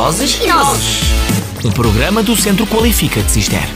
Vozes e Nozes. Um programa do Centro Qualifica de Cister.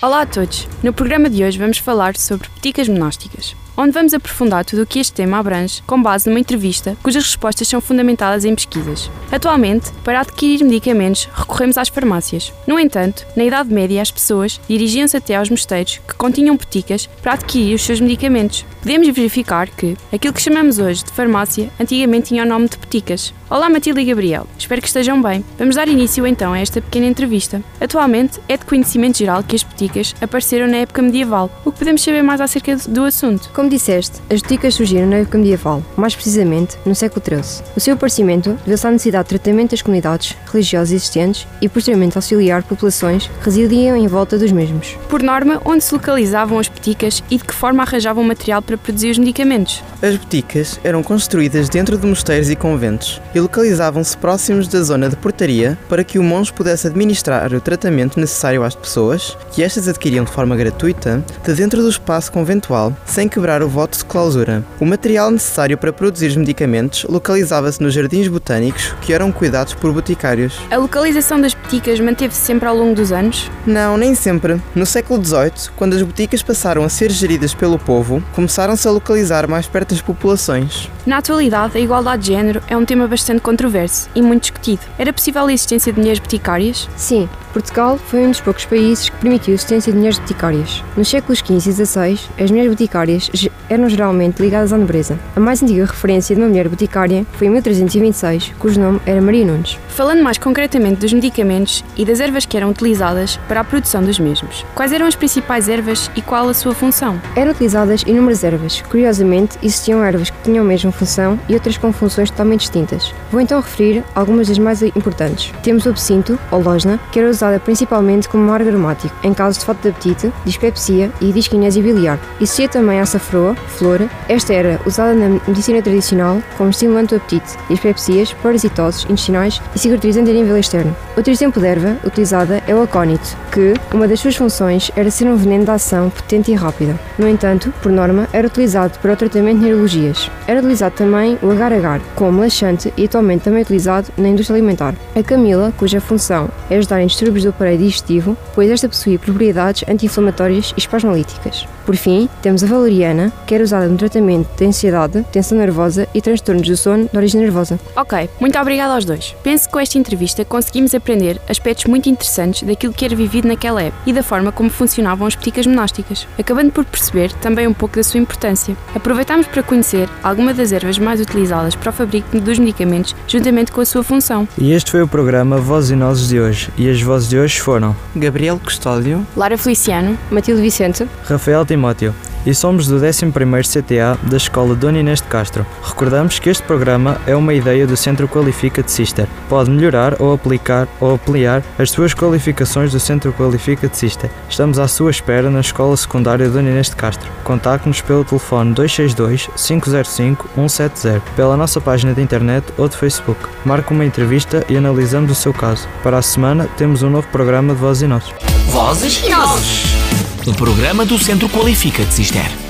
Olá a todos! No programa de hoje vamos falar sobre peticas monásticas, onde vamos aprofundar tudo o que este tema abrange com base numa entrevista cujas respostas são fundamentadas em pesquisas. Atualmente, para adquirir medicamentos, recorremos às farmácias. No entanto, na Idade Média, as pessoas dirigiam-se até aos mosteiros que continham peticas para adquirir os seus medicamentos. Podemos verificar que aquilo que chamamos hoje de farmácia antigamente tinha o nome de peticas. Olá Matilde e Gabriel, espero que estejam bem. Vamos dar início então a esta pequena entrevista. Atualmente é de conhecimento geral que as peticas apareceram na época medieval. O que podemos saber mais acerca do assunto? Como disseste, as boticas surgiram na época medieval, mais precisamente no século XIII. O seu aparecimento deveu-se à necessidade de tratamento das comunidades religiosas existentes e posteriormente auxiliar populações que residiam em volta dos mesmos. Por norma, onde se localizavam as peticas e de que forma arranjavam material para produzir os medicamentos? As boticas eram construídas dentro de mosteiros e conventos e localizavam-se próximos da zona de portaria para que o monge pudesse administrar o tratamento necessário às pessoas, que estas adquiriam de forma gratuita, de dentro do espaço conventual, sem quebrar o voto de clausura. O material necessário para produzir os medicamentos localizava-se nos jardins botânicos, que eram cuidados por boticários. A localização das peticas manteve-se sempre ao longo dos anos? Não, nem sempre. No século XVIII, quando as boticas passaram a ser geridas pelo povo, começaram-se a localizar mais perto das populações. Na atualidade, a igualdade de género é um tema bastante controverso e muito discutido. Era possível a existência de mulheres boticárias? Sim, Portugal foi um dos poucos países que permitiu a existência de mulheres boticárias. Nos séculos XV e XVI, as mulheres boticárias eram geralmente ligadas à nobreza. A mais antiga referência de uma mulher boticária foi em 1326, cujo nome era Maria Nunes. Falando mais concretamente dos medicamentos e das ervas que eram utilizadas para a produção dos mesmos, quais eram as principais ervas e qual a sua função? Eram utilizadas inúmeras ervas. Curiosamente, existiam ervas que tinham a mesma função e outras com funções totalmente distintas. Vou então referir algumas das mais importantes. Temos o absinto, ou losna, que era usada principalmente como amargo aromático, em casos de falta de apetite, dispepsia e disquinésia biliar. Existia também a açafroa, flor. Esta era usada na medicina tradicional como estimulante do apetite, dispepsias, parasitoses intestinais e cicatrizante a nível externo. Outro exemplo de erva utilizada é o acónito, que uma das suas funções era ser um veneno de ação potente e rápida. No entanto, por norma, era utilizado para o tratamento de neurologias. Era utilizado também o agar-agar, como laxante e atualmente também utilizado na indústria alimentar. A camila, cuja função é ajudar em distúrbios do aparelho digestivo, pois esta possuía propriedades anti-inflamatórias e espasmolíticas. Por fim, temos a valeriana, que era usada no tratamento de ansiedade, tensão nervosa e transtornos do sono de origem nervosa. Ok, muito obrigada aos dois. Penso que com esta entrevista conseguimos aprender aspectos muito interessantes daquilo que era vivido naquela época e da forma como funcionavam as peticas monásticas, acabando por perceber também um pouco da sua importância. Aproveitamos para conhecer alguma das ervas mais utilizadas para o fabrico dos medicamentos, juntamente com a sua função. E este foi o programa Vozes e Nozes de hoje, e as vozes de hoje foram Gabriel Custódio, Lara Feliciano, Matilde Vicente, Rafael Timóteo e somos do 11º CTA da Escola Dona Inês de Castro. Recordamos que este programa é uma ideia do Centro Qualifica de Sister. Pode melhorar ou aplicar ou ampliar as suas qualificações do Centro Qualifica de Sister. Estamos à sua espera na Escola Secundária Dona Inês de Castro. Contacte-nos pelo telefone 262 505 170, pela nossa página de internet ou de Facebook. Marque uma entrevista e analisamos o seu caso. Para a semana temos um novo programa de Voz e Nozes. Vozes e Nozes. Um programa do Centro Qualifica de Cister.